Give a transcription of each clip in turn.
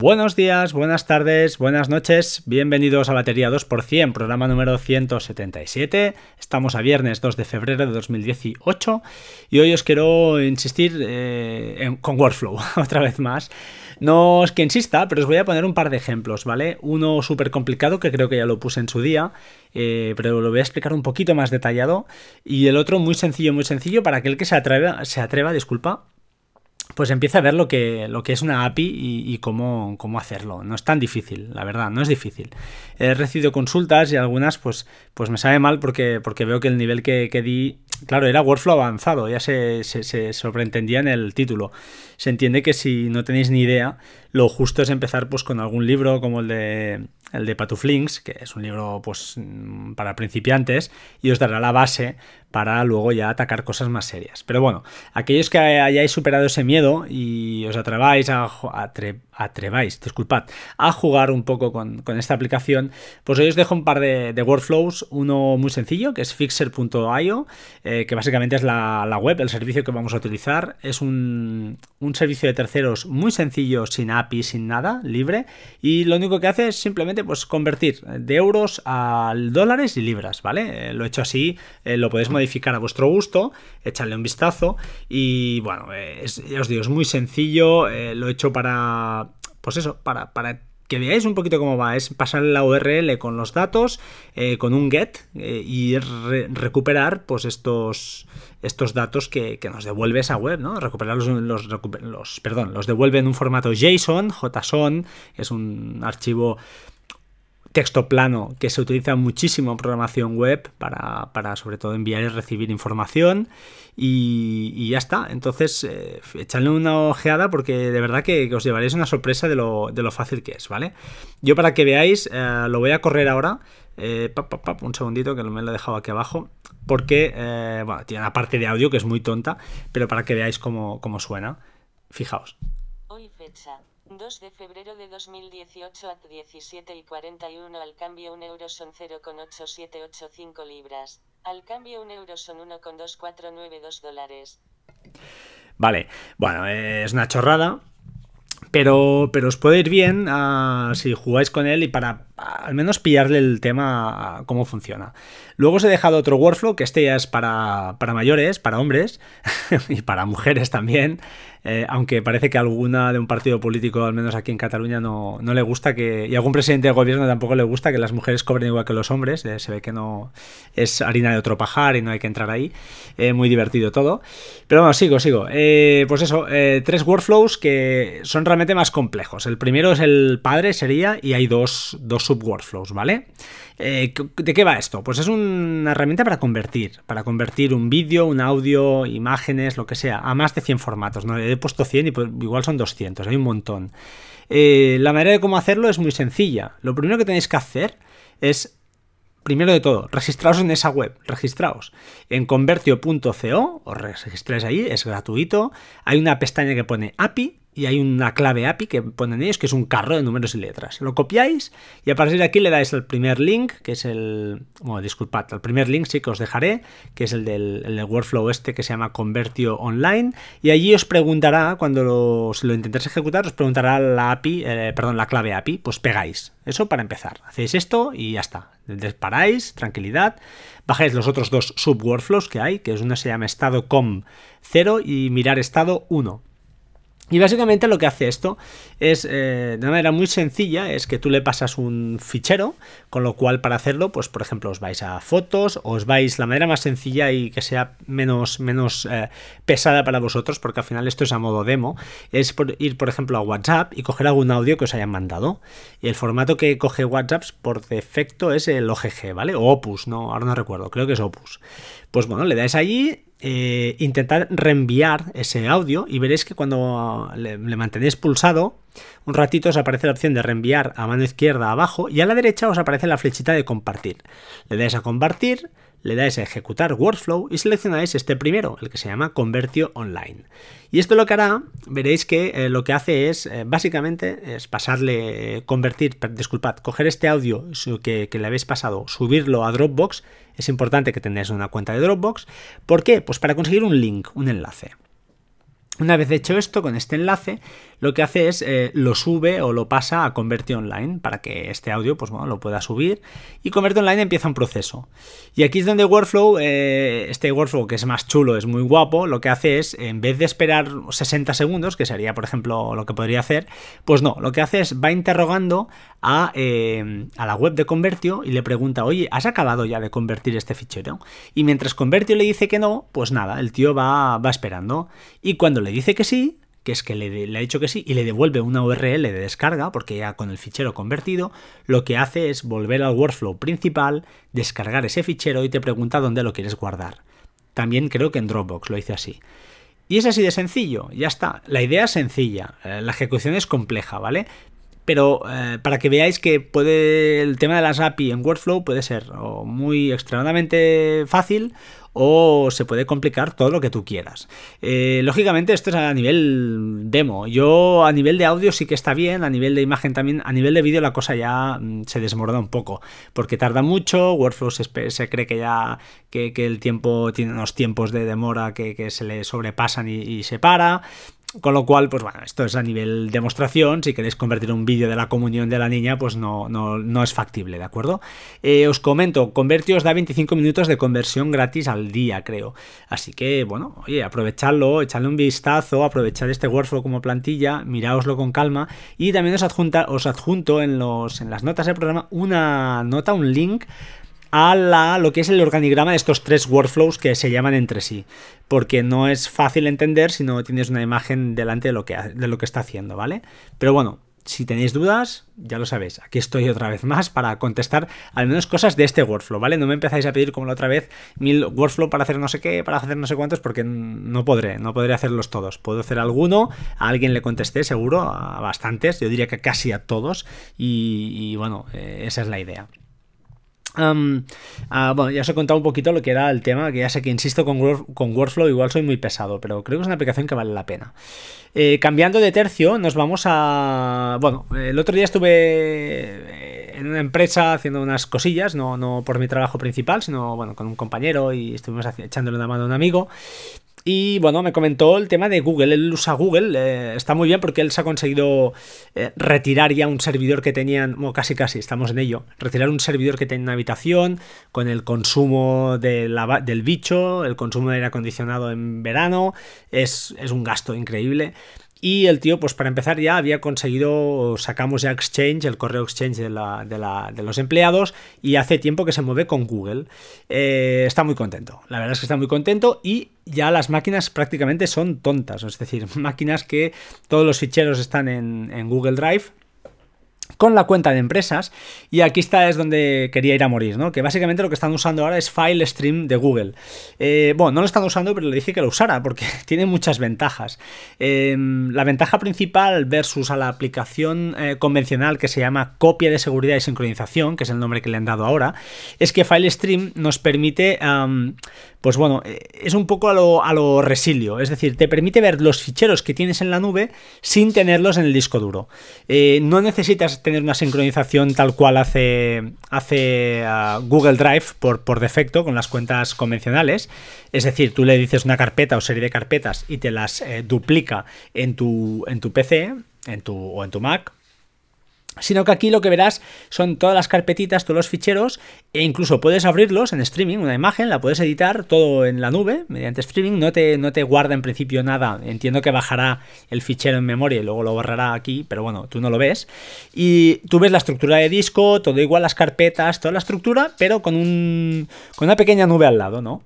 Buenos días, buenas tardes, buenas noches, bienvenidos a Batería 2%, programa número 177. Estamos a viernes 2 de febrero de 2018 y hoy os quiero insistir eh, con Workflow otra vez más. No es que insista, pero os voy a poner un par de ejemplos, ¿vale? Uno súper complicado que creo que ya lo puse en su día, eh, pero lo voy a explicar un poquito más detallado. Y el otro muy sencillo, muy sencillo para aquel que se atreva, se atreva disculpa, pues empieza a ver lo que, lo que es una API y, cómo, cómo, hacerlo. No es tan difícil, la verdad, no es difícil. He recibido consultas y algunas pues, pues me sabe mal porque, porque veo que el nivel que, que di, claro, era workflow avanzado, ya se, se, se, sobreentendía en el título. Se entiende que si no tenéis ni idea, lo justo es empezar pues con algún libro como el de el de Patuflinks, que es un libro pues para principiantes y os dará la base para luego ya atacar cosas más serias. Pero bueno, aquellos que hayáis superado ese miedo y os atreváis a, atreváis, disculpad, a jugar un poco con, esta aplicación, pues hoy os dejo un par de, workflows, uno muy sencillo, que es fixer.io, eh, que básicamente es la, web, el servicio que vamos a utilizar. Es un, un servicio de terceros muy sencillo, sin API, sin nada, libre, y lo único que hace es simplemente pues, convertir de euros a dólares y libras, ¿vale? Eh, lo he hecho así, eh, lo podéis modificar a vuestro gusto, echarle un vistazo, y bueno, ya os digo, es muy sencillo, lo he hecho para pues eso, para, para que veáis un poquito cómo va, es pasar la URL con los datos, eh, con un get eh, y recuperar pues estos, estos datos que, nos devuelve esa web, ¿no? Recuperarlos, los, los, perdón, los devuelve en un formato JSON, JSON, es un archivo texto plano que se utiliza muchísimo en programación web para, para sobre todo enviar y recibir información y, ya está. Entonces, eh, echadle una ojeada porque de verdad que, os llevaréis una sorpresa de lo, de lo, fácil que es, ¿vale? Yo para que veáis, eh, lo voy a correr ahora. Eh, un segundito que me lo he dejado aquí abajo porque, eh, bueno, tiene una parte de audio que es muy tonta, pero para que veáis cómo, cómo suena. Fijaos. 2 de febrero de 2018 a 17 y 41 al cambio un euro son 0,8785 libras. Al cambio un euro son 1,2492 dólares. Vale, bueno, es una chorrada, pero, pero os puede ir bien uh, si jugáis con él y para al menos pillarle el tema cómo funciona. Luego os he dejado otro workflow, que este ya es para, para mayores, para hombres y para mujeres también, eh, aunque parece que alguna de un partido político, al menos aquí en Cataluña, no, no, le gusta que, y algún presidente de gobierno tampoco le gusta que las mujeres cobren igual que los hombres, eh, se ve que no es harina de otro pajar y no hay que entrar ahí, eh, muy divertido todo. Pero bueno, sigo, sigo. pues eso, tres workflows que son realmente más complejos. El primero es el padre, sería, y hay dos, dos subworkflows, ¿vale? Eh, ¿De qué va esto? Pues es una herramienta para convertir, para convertir un vídeo, un audio, imágenes, lo que sea, a más de 100 formatos. ¿no? He puesto 100 y pues igual son 200, hay un montón. Eh, la manera de cómo hacerlo es muy sencilla. Lo primero que tenéis que hacer es Primero de todo, registraos en esa web, registraos en convertio.co, os registráis ahí, es gratuito, hay una pestaña que pone API y hay una clave API que ponen ellos que es un carro de números y letras. Lo copiáis y a partir de aquí le dais el primer link, que es el... Bueno, disculpad, el primer link sí que os dejaré, que es el del, workflow este que se llama Convertio Online y allí os preguntará, cuando lo, si intentáis ejecutar, os preguntará la API, eh, perdón, la clave API, pues pegáis. Eso para empezar. Hacéis esto y ya está. Disparáis, tranquilidad. Bajáis los otros dos subworkflows que hay, que es uno se llama estado com 0 y mirar estado 1. Y básicamente lo que hace esto es, eh, de una manera muy sencilla, es que tú le pasas un fichero, con lo cual para hacerlo, pues por ejemplo os vais a fotos, os vais, la manera más sencilla y que sea menos, menos eh, pesada para vosotros, porque al final esto es a modo demo, es ir por ejemplo a WhatsApp y coger algún audio que os hayan mandado. Y el formato que coge WhatsApp por defecto es el OGG, ¿vale? O Opus, no, ahora no recuerdo, creo que es Opus. Pues bueno, le dais allí eh, reenviar ese audio y veréis que cuando le, mantenéis pulsado, un ratito os aparece la opción de reenviar a mano izquierda abajo y a la derecha os aparece la flechita de compartir. Le dais a compartir, le dais a ejecutar workflow y seleccionáis este primero, el que se llama Convertio Online. Y esto lo que hará, veréis que eh, lo que hace es, eh, básicamente, es pasarle, eh, convertir, disculpad, coger este audio que, que, le habéis pasado, subirlo a Dropbox. Es importante que tengáis una cuenta de Dropbox. ¿Por qué? Pues para conseguir un link, un enlace. Una vez hecho esto con este enlace, lo que hace es eh, lo sube o lo pasa a Converti Online para que este audio pues, bueno, lo pueda subir y Converti Online empieza un proceso. Y aquí es donde Workflow, eh, este Workflow que es más chulo, es muy guapo, lo que hace es, en vez de esperar 60 segundos, que sería por ejemplo lo que podría hacer, pues no, lo que hace es va interrogando a, eh, a la web de Convertio y le pregunta, oye, ¿has acabado ya de convertir este fichero? Y mientras Convertio le dice que no, pues nada, el tío va, va esperando. Y cuando le dice que sí, que es que le, ha dicho que sí y le devuelve una URL de descarga, porque ya con el fichero convertido, lo que hace es volver al workflow principal, descargar ese fichero y te pregunta dónde lo quieres guardar. También creo que en Dropbox lo hice así. Y es así de sencillo, ya está. La idea es sencilla, eh, la ejecución es compleja, ¿vale? Pero eh, para que veáis que puede el tema de las API en Workflow puede ser muy extremadamente fácil o se puede complicar todo lo que tú quieras. Eh, lógicamente esto es a nivel demo. Yo a nivel de audio sí que está bien, a nivel de imagen también, a nivel de vídeo la cosa ya mm, se desmorona un poco, porque tarda mucho, Workflow se, cree que ya que, el tiempo tiene unos tiempos de demora que, se le sobrepasan y se para. Con lo cual, pues bueno, esto es a nivel demostración. Si queréis convertir un vídeo de la comunión de la niña, pues no, no, es factible, ¿de acuerdo? Eh, os comento, Convertio os da 25 minutos de conversión gratis al día, creo. Así que, bueno, oye, aprovechadlo, echadle un vistazo, aprovechad este workflow como plantilla, miraoslo con calma. Y también os, os adjunto en, los, en las notas del programa una nota, un link a la, lo que es el organigrama de estos tres workflows que se llaman entre sí, porque no es fácil entender si no tienes una imagen delante de lo que, de lo que está haciendo, ¿vale? Pero bueno, si tenéis dudas, ya lo sabéis, aquí estoy otra vez más para contestar al menos cosas de este workflow, ¿vale? No me empezáis a pedir como la otra vez mil workflow para hacer no sé qué, para hacer no sé cuántos, porque no podré, no podré hacerlos todos. Puedo hacer alguno, a alguien le contesté seguro, a bastantes, yo diría que casi a todos, y, bueno, eh, esa es la idea. Ah, bueno, ya os he contado un poquito lo que era el tema, que ya sé que insisto con, con Workflow, igual soy muy pesado, pero creo que es una aplicación que vale la pena. Eh, cambiando de tercio, nos vamos a... Bueno, el otro día estuve eh, en una empresa haciendo unas cosillas, no, no por mi trabajo principal, sino bueno, con un compañero y estuvimos echándole una mano a un amigo. Y bueno, me comentó el tema de Google. Él usa Google, eh, está muy bien porque él se ha conseguido eh, retirar ya un servidor que tenían, bueno, casi casi, estamos en ello, retirar un servidor que tenía en una habitación con el consumo de del bicho, el consumo de aire acondicionado en verano, es, es un gasto increíble. Y el tío, pues para empezar ya había conseguido, sacamos ya Exchange, el correo Exchange de, la, de, la, de los empleados, y hace tiempo que se mueve con Google. Eh, está muy contento, la verdad es que está muy contento y ya las máquinas prácticamente son tontas, es decir, máquinas que todos los ficheros están en, Google Drive, con la cuenta de empresas y aquí está es donde quería ir a morir, ¿no? Que básicamente lo que están usando ahora es File Stream de Google. Eh, bueno, no lo están usando, pero le dije que lo usara porque tiene muchas ventajas. Em, la ventaja principal versus a la aplicación eh, convencional que se llama copia de seguridad y sincronización, que es el nombre que le han dado ahora, es que File Stream nos permite pues bueno, eh, es un poco a lo, a lo, resilio, es decir, te permite ver los ficheros que tienes en la nube sin tenerlos en el disco duro. No necesitas tener una sincronización tal cual hace, hace ah, Google Drive por, por defecto con las cuentas convencionales, es decir, tú le dices una carpeta o serie de carpetas y te las eh, duplica en tu, en tu PC en tu, o en tu Mac sino que aquí lo que verás son todas las carpetitas, todos los ficheros, e incluso puedes abrirlos en streaming, una imagen, la puedes editar todo en la nube mediante streaming, no te, no te guarda en principio nada, entiendo que bajará el fichero en memoria y luego lo borrará aquí, pero bueno, tú no lo ves, y tú ves la estructura de disco, todo igual, las carpetas, toda la estructura, pero con, un, con una pequeña nube al lado, ¿no?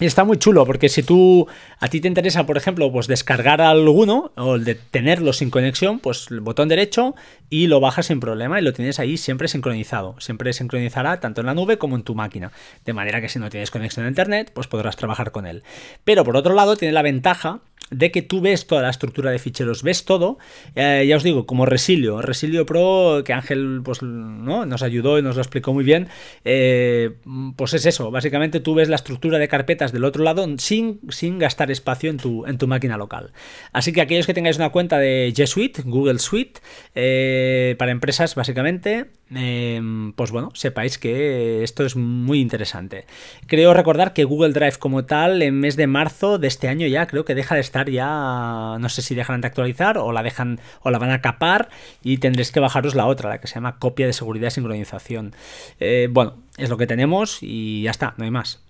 Y está muy chulo, porque si tú a ti te interesa, por ejemplo, pues descargar alguno o de tenerlo sin conexión, pues el botón derecho y lo bajas sin problema y lo tienes ahí siempre sincronizado. Siempre sincronizará tanto en la nube como en tu máquina. De manera que si no tienes conexión a internet, pues podrás trabajar con él. Pero por otro lado, tiene la ventaja de que tú ves toda la estructura de ficheros, ves todo, eh, ya os digo, como Resilio, Resilio Pro, que Ángel pues, ¿no? nos ayudó y nos lo explicó muy bien, eh, pues es eso, básicamente tú ves la estructura de carpetas del otro lado sin, sin gastar espacio en tu, en tu máquina local. Así que aquellos que tengáis una cuenta de G Suite, Google Suite, eh, para empresas básicamente, em, pues bueno, sepáis que esto es muy interesante. Creo recordar que Google Drive como tal, en mes de marzo de este año ya, creo que deja de estar ya, no sé si dejan de actualizar o la dejan o la van a capar y tendréis que bajaros la otra, la que se llama copia de seguridad y sincronización. Eh, bueno, es lo que tenemos y ya está, no hay más.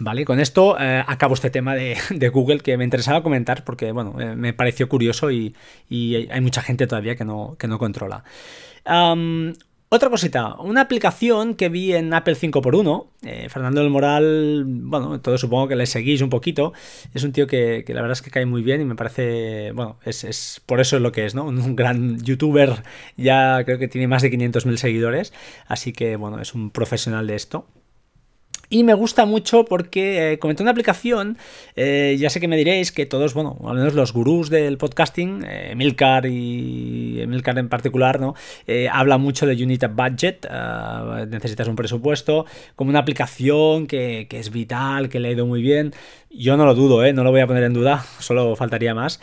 Vale, con esto eh, acabo este tema de, Google que me interesaba comentar porque bueno, eh, me pareció curioso y, hay mucha gente todavía que no, que no controla. otra cosita, una aplicación que vi en Apple 5x1, eh, Fernando del Moral, bueno, todo supongo que le seguís un poquito, es un tío que, la verdad es que cae muy bien y me parece, bueno, es, es, por eso es lo que es, ¿no? Un gran youtuber, ya creo que tiene más de 500.000 seguidores, así que bueno, es un profesional de esto. Y me gusta mucho porque eh, comenté una aplicación, eh, ya sé que me diréis que todos, bueno, al menos los gurús del podcasting, eh, y Milcar en particular, ¿no? habla mucho de Unit Budget, necesitas un presupuesto, como una aplicación que, que, es vital, que le ha ido muy bien. Yo no lo dudo, no lo voy a poner en duda, solo faltaría más.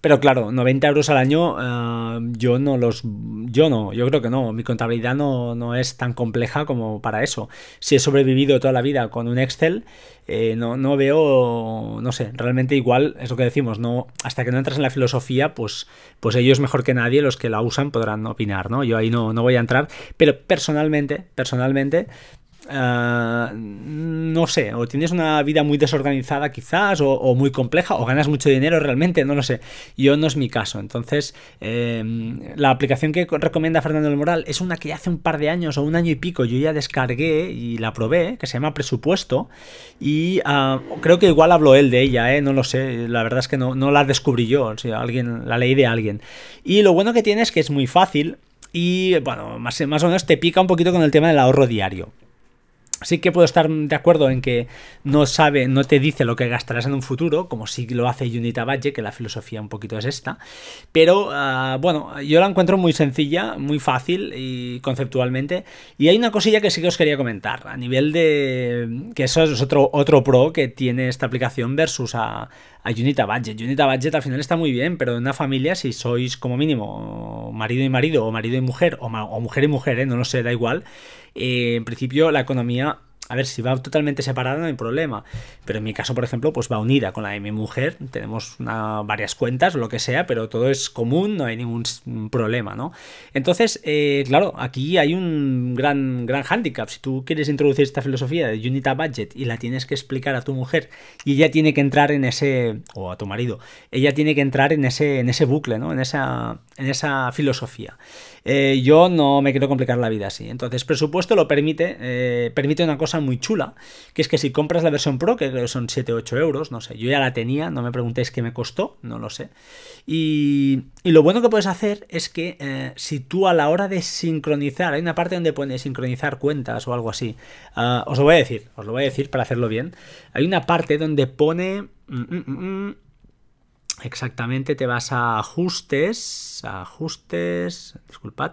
Pero claro, 90 euros al año eh, yo no los... Yo no, yo creo que no. Mi contabilidad no, no, es tan compleja como para eso. Si he sobrevivido toda la vida con un Excel, eh, no, no, veo... No sé, realmente igual es lo que decimos. no Hasta que no entras en la filosofía, pues, pues ellos mejor que nadie, los que la usan, podrán opinar, ¿no? Yo ahí no, no voy a entrar. Pero personalmente, personalmente, Ah, no sé, o tienes una vida muy desorganizada quizás, o, muy compleja, o ganas mucho dinero realmente, no lo sé. Yo no es mi caso. Entonces, em, la aplicación que recomienda Fernando del Moral es una que hace un par de años o un año y pico yo ya descargué y la probé, que se llama Presupuesto, y ah, creo que igual habló él de ella, ¿eh? no lo sé, la verdad es que no, no la descubrí yo, o alguien, la leí de alguien. Y lo bueno que tiene es que es muy fácil y, bueno, más o menos te pica un poquito con el tema del ahorro diario. Sí que puedo estar de acuerdo en que no sabe, no te dice lo que gastarás en un futuro, como si lo hace Unita Budget, que la filosofía un poquito es esta. Pero ah, bueno, yo la encuentro muy sencilla, muy fácil y conceptualmente. Y hay una cosilla que sí que os quería comentar, a nivel de. que eso es otro, otro pro que tiene esta aplicación versus a, a Unita Budget. Unita Budget al final está muy bien, pero en una familia, si sois como mínimo marido y marido, o marido y mujer, o, mujer y mujer, ¿eh? no lo sé, da igual eh, en principio la economía a ver, si va totalmente separada no hay problema. Pero en mi caso, por ejemplo, pues va unida con la de mi mujer. Tenemos varias cuentas lo que sea, pero todo es común, no hay ningún problema, ¿no? Entonces, eh, claro, aquí hay un gran, gran hándicap. Si tú quieres introducir esta filosofía de Unita Budget y la tienes que explicar a tu mujer y ella tiene que entrar en ese, o a tu marido, ella tiene que entrar en ese, en ese bucle, ¿no? En esa, en esa filosofía. Eh, yo no me quiero complicar la vida así. Entonces, presupuesto lo permite, eh, permite una cosa muy chula, que es que si compras la versión Pro, que creo que son 7-8 euros, no sé, yo ya la tenía, no me preguntéis qué me costó, no lo sé. Y, lo bueno que puedes hacer es que eh, si tú a la hora de sincronizar, hay una parte donde puedes sincronizar cuentas o algo así, ah, os lo voy a decir, os lo voy a decir para hacerlo bien, hay una parte donde pone... Mm, mm, mm, exactamente te vas a ajustes, ajustes, disculpad,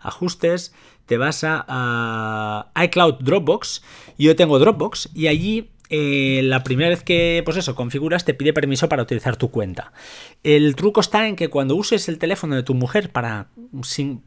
ajustes, te vas a, iCloud Dropbox. Yo tengo Dropbox y allí eh, la primera vez que, pues eso, configuras, te pide permiso para utilizar tu cuenta. El truco está en que cuando uses el teléfono de tu mujer para,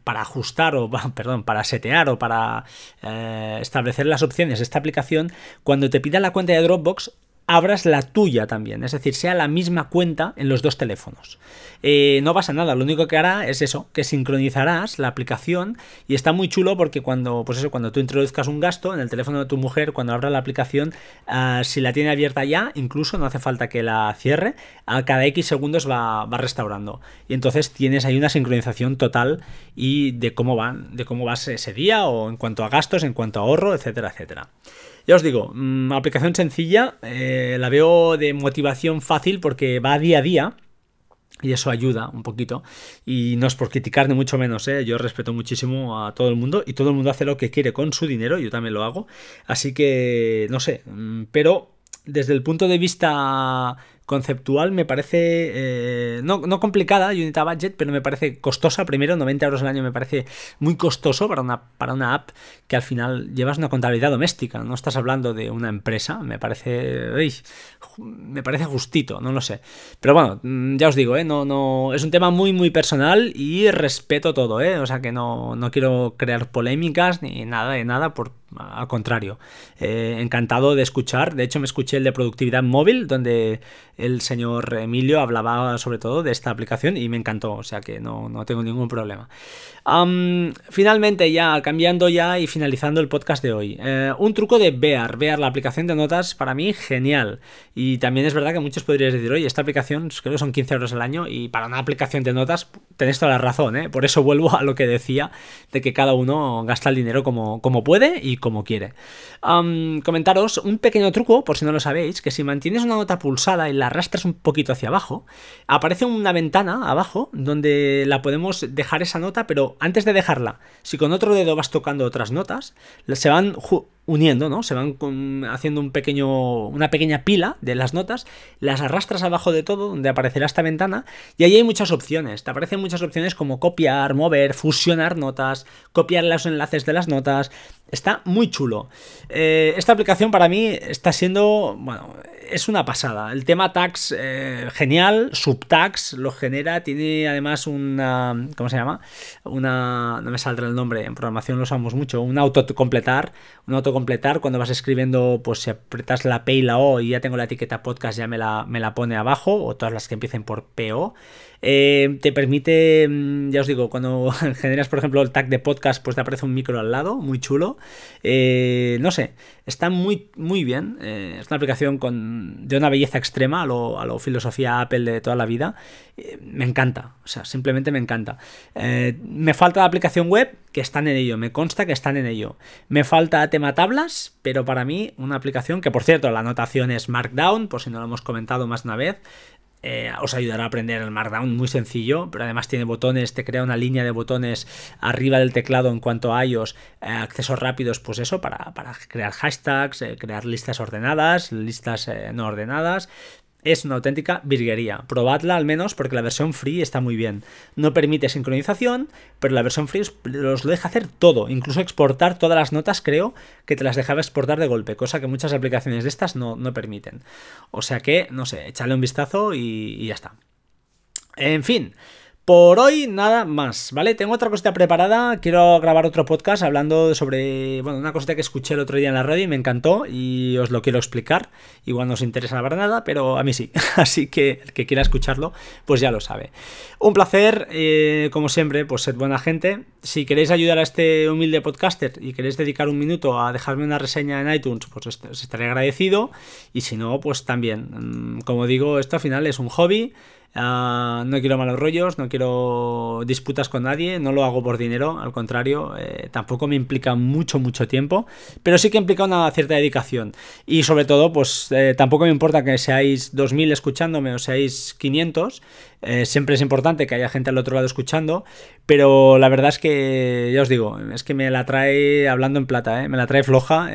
para ajustar o, perdón, para setear o para eh, establecer las opciones de esta aplicación, cuando te pida la cuenta de Dropbox, abras la tuya también, es decir, sea la misma cuenta en los dos teléfonos. Eh, no pasa nada, lo único que hará es eso, que sincronizarás la aplicación y está muy chulo porque cuando, pues eso, cuando tú introduzcas un gasto en el teléfono de tu mujer, cuando abra la aplicación, ah, si la tiene abierta ya, incluso no hace falta que la cierre, a cada X segundos va, va restaurando. Y entonces tienes ahí una sincronización total y de cómo van, de cómo vas ese día o en cuanto a gastos, en cuanto a ahorro, etcétera, etcétera. Ya os digo, mm, aplicación sencilla, eh, la veo de motivación fácil porque va día a día. Y eso ayuda un poquito. Y no es por criticar ni mucho menos, ¿eh? yo respeto muchísimo a todo el mundo y todo el mundo hace lo que quiere con su dinero, yo también lo hago. Así que, no sé, mm, pero desde el punto de vista conceptual me parece, eh, no, no, complicada, Unita Budget, pero me parece costosa. Primero, 90 euros al año me parece muy costoso para una, para una app que al final llevas una contabilidad doméstica, no estás hablando de una empresa, me parece, me parece justito, no lo sé. Pero bueno, mm, ya os digo, ¿eh? no, no, es un tema muy, muy personal y respeto todo, ¿eh? o sea que no, no quiero crear polémicas ni nada de nada por al contrario, eh, encantado de escuchar. De hecho, me escuché el de productividad móvil, donde el señor Emilio hablaba sobre todo de esta aplicación y me encantó, o sea que no, tengo ningún problema. finalmente, ya cambiando ya y finalizando el podcast de hoy, eh, un truco de Bear. Bear, la aplicación de notas, para mí genial. Y también es verdad que muchos podríais decir, oye, esta aplicación creo que son 15 euros al año y para una aplicación de notas tenéis toda la razón, ¿eh? Por eso vuelvo a lo que decía de que cada uno gasta el dinero como, como puede y como quiere. comentaros un pequeño truco, por si no lo sabéis, que si mantienes una nota pulsada y la arrastras un poquito hacia abajo, aparece una ventana abajo donde la podemos dejar esa nota, pero antes de dejarla, si con otro dedo vas tocando otras notas, se van uniendo, ¿no? Se van haciendo un pequeño, una pequeña pila de las notas, las arrastras abajo de todo, donde aparecerá esta ventana, y ahí hay muchas opciones. Te aparecen muchas opciones como copiar, mover, fusionar notas, copiar los enlaces de las notas. Está muy chulo. Eh, esta aplicación para mí está siendo, bueno, es una pasada. El tema tags, eh, genial. Subtags lo genera. Tiene además una. ¿Cómo se llama? Una. No me saldrá el nombre. En programación lo usamos mucho. Un autocompletar. Un autocompletar. Cuando vas escribiendo, pues si apretas la P y la O y ya tengo la etiqueta podcast, ya me la, me la pone abajo. O todas las que empiecen por PO. Eh, te permite, mm, ya os digo, cuando generas, por ejemplo, el tag de podcast, pues te aparece un micro al lado, muy chulo. Eh, no sé, está muy, muy bien. Eh, es una aplicación con, de una belleza extrema a lo, a lo filosofía Apple de toda la vida. me encanta, o sea, simplemente me encanta. me falta la aplicación web, que están en ello, me consta que están en ello. Me falta tema tablas, pero para mí una aplicación que, por cierto, la anotación es Markdown, por si no lo hemos comentado más una vez. Eh, os ayudará a aprender el Markdown muy sencillo, pero además tiene botones, te crea una línea de botones arriba del teclado en cuanto a iOS, eh, accesos rápidos, pues eso, para, crear hashtags, eh, crear listas ordenadas, listas no ordenadas, es una auténtica virguería. Probadla al menos porque la versión free está muy bien. No permite sincronización, pero la versión free os lo deja hacer todo. Incluso exportar todas las notas, creo que te las dejaba exportar de golpe, cosa que muchas aplicaciones de estas no, no permiten. O sea que, no sé, échale un vistazo y ya está. En fin. Por hoy nada más, ¿vale? Tengo otra cosita preparada, quiero grabar otro podcast hablando sobre, bueno, una cosita que escuché el otro día en la radio y me encantó y os lo quiero explicar. Igual no os interesa la nada, pero a mí sí. Así que el que quiera escucharlo, pues ya lo sabe. Un placer, eh, como siempre, pues sed buena gente. Si queréis ayudar a este humilde podcaster y queréis dedicar un minuto a dejarme una reseña en iTunes, pues os estaré agradecido. Y si no, pues también. Mm, como digo, esto al final es un hobby Ah, no quiero malos rollos, no quiero disputas con nadie, no lo hago por dinero, al contrario, eh, tampoco me implica mucho, mucho tiempo, pero sí que implica una cierta dedicación. Y sobre todo, pues eh, tampoco me importa que seáis 2.000 escuchándome o seáis 500, eh, siempre es importante que haya gente al otro lado escuchando, pero la verdad es que, ya os digo, es que me la trae hablando en plata, me la trae floja,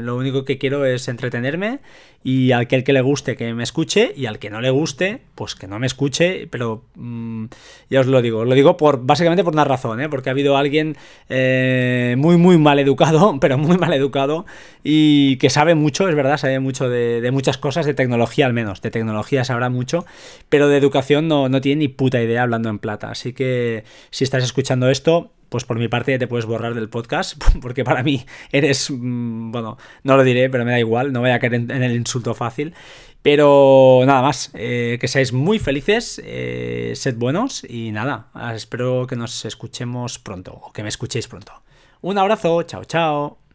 lo único que quiero es entretenerme y al que, le guste que me escuche y al que no le guste, pues que no me escuche, pero mm, ya os lo digo, lo digo por básicamente por una razón, ¿eh? porque ha habido alguien eh, muy muy mal educado, pero muy mal educado y que sabe mucho, es verdad, sabe mucho de, muchas cosas, de tecnología al menos, de tecnología sabrá mucho, pero de educación no, no tiene ni puta idea hablando en plata, así que si estás escuchando esto, pues por mi parte te puedes borrar del podcast, porque para mí eres, mm, bueno, no lo diré, pero me da igual, no voy a caer en, el insulto fácil. Pero nada más, eh, que seáis muy felices, eh, sed buenos y nada, espero que nos escuchemos pronto, o que me escuchéis pronto. Un abrazo, chao, chao.